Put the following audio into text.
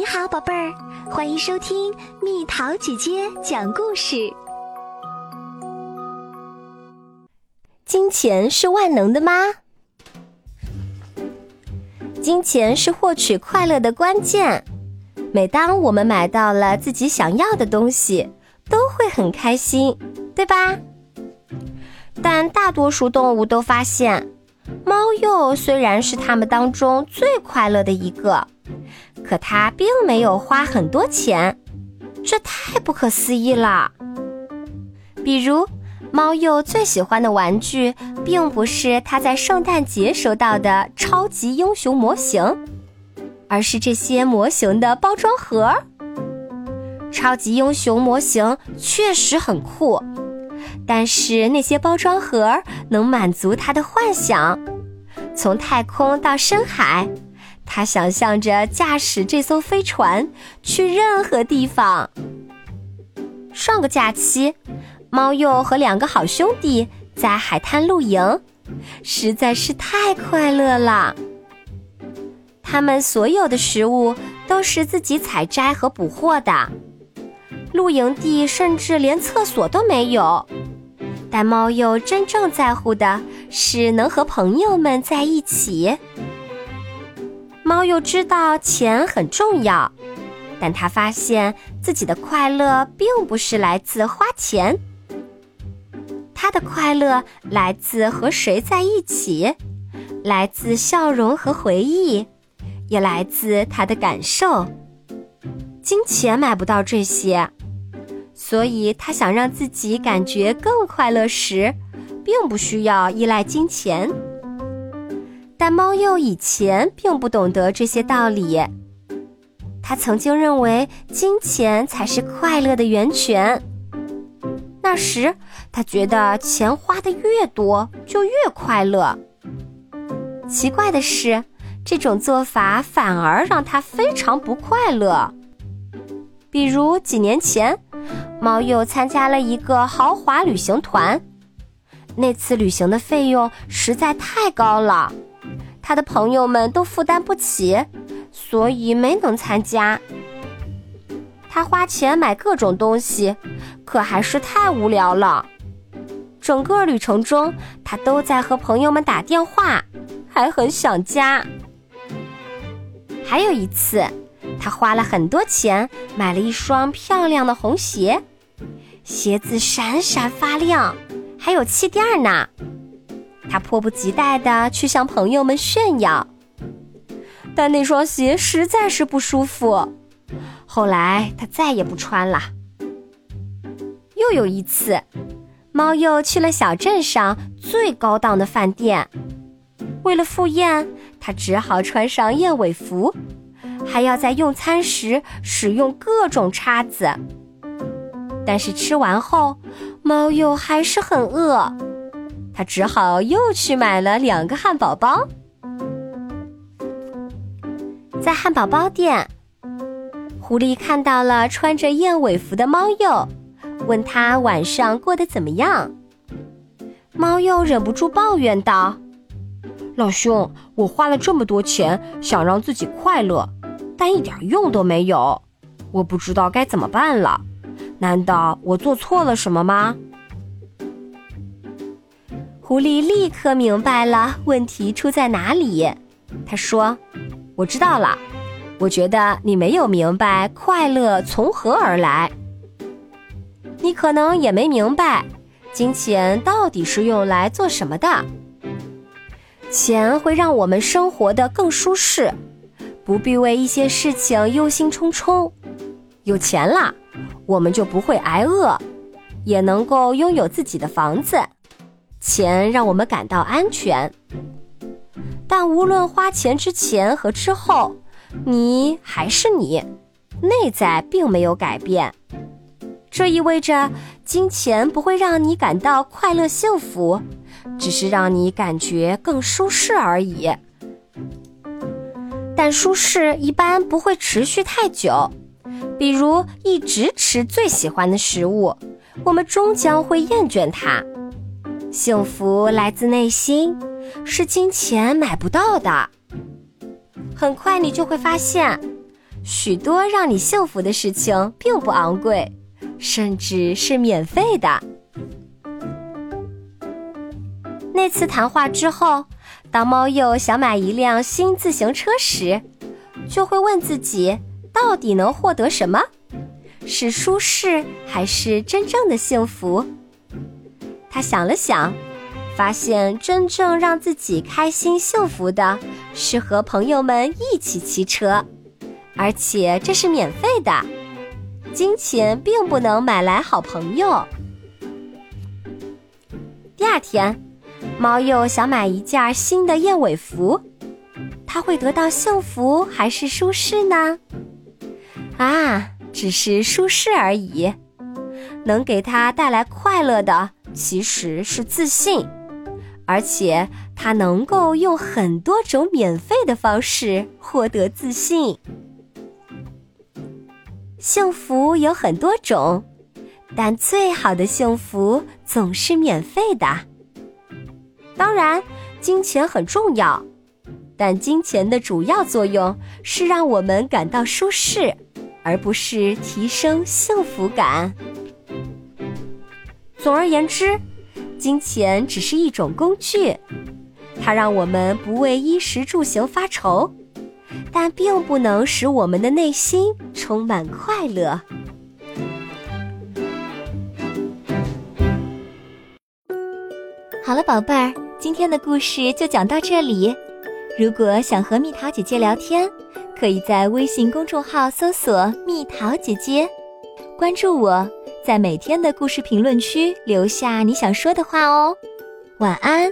你好，宝贝儿，欢迎收听蜜桃姐姐讲故事。金钱是万能的吗？金钱是获取快乐的关键。每当我们买到了自己想要的东西，都会很开心，对吧？但大多数动物都发现，猫鼬虽然是它们当中最快乐的一个，可它并没有花很多钱，这太不可思议了。比如，猫鼬最喜欢的玩具，并不是它在圣诞节收到的超级英雄模型，而是这些模型的包装盒。超级英雄模型确实很酷。但是那些包装盒能满足他的幻想，从太空到深海，他想象着驾驶这艘飞船去任何地方。上个假期，猫鼬和两个好兄弟在海滩露营，实在是太快乐了。他们所有的食物都是自己采摘和捕获的，露营地甚至连厕所都没有。但猫鼬真正在乎的是能和朋友们在一起。猫又知道钱很重要，但他发现自己的快乐并不是来自花钱。他的快乐来自和谁在一起，来自笑容和回忆，也来自他的感受。金钱买不到这些。所以，他想让自己感觉更快乐时，并不需要依赖金钱。但猫鼬以前并不懂得这些道理。他曾经认为金钱才是快乐的源泉。那时，他觉得钱花的越多就越快乐。奇怪的是，这种做法反而让他非常不快乐。比如几年前。猫鼬参加了一个豪华旅行团，那次旅行的费用实在太高了，他的朋友们都负担不起，所以没能参加。他花钱买各种东西，可还是太无聊了。整个旅程中，他都在和朋友们打电话，还很想家。还有一次，他花了很多钱买了一双漂亮的红鞋。鞋子闪闪发亮，还有气垫呢。他迫不及待地去向朋友们炫耀，但那双鞋实在是不舒服。后来他再也不穿了。又有一次，猫又去了小镇上最高档的饭店，为了赴宴，他只好穿上燕尾服，还要在用餐时使用各种叉子。但是吃完后，猫又还是很饿，他只好又去买了两个汉堡包。在汉堡包店，狐狸看到了穿着燕尾服的猫鼬，问他晚上过得怎么样。猫鼬忍不住抱怨道：“老兄，我花了这么多钱想让自己快乐，但一点用都没有，我不知道该怎么办了。”难道我做错了什么吗？狐狸立刻明白了问题出在哪里。他说：“我知道了，我觉得你没有明白快乐从何而来。你可能也没明白，金钱到底是用来做什么的。钱会让我们生活的更舒适，不必为一些事情忧心忡忡。有钱了。”我们就不会挨饿，也能够拥有自己的房子。钱让我们感到安全，但无论花钱之前和之后，你还是你，内在并没有改变。这意味着金钱不会让你感到快乐幸福，只是让你感觉更舒适而已。但舒适一般不会持续太久。比如一直吃最喜欢的食物，我们终将会厌倦它。幸福来自内心，是金钱买不到的。很快你就会发现，许多让你幸福的事情并不昂贵，甚至是免费的。那次谈话之后，当猫鼬想买一辆新自行车时，就会问自己：到底能获得什么？是舒适还是真正的幸福？他想了想，发现真正让自己开心幸福的是和朋友们一起骑车，而且这是免费的。金钱并不能买来好朋友。第二天，猫又想买一件新的燕尾服，他会得到幸福还是舒适呢？啊！只是舒适而已，能给他带来快乐的其实是自信，而且他能够用很多种免费的方式获得自信。幸福有很多种，但最好的幸福总是免费的。当然，金钱很重要，但金钱的主要作用是让我们感到舒适。而不是提升幸福感。总而言之，金钱只是一种工具，它让我们不为衣食住行发愁，但并不能使我们的内心充满快乐。好了，宝贝儿，今天的故事就讲到这里。如果想和蜜桃姐姐聊天，可以在微信公众号搜索“蜜桃姐姐”，关注我，在每天的故事评论区留下你想说的话哦。晚安。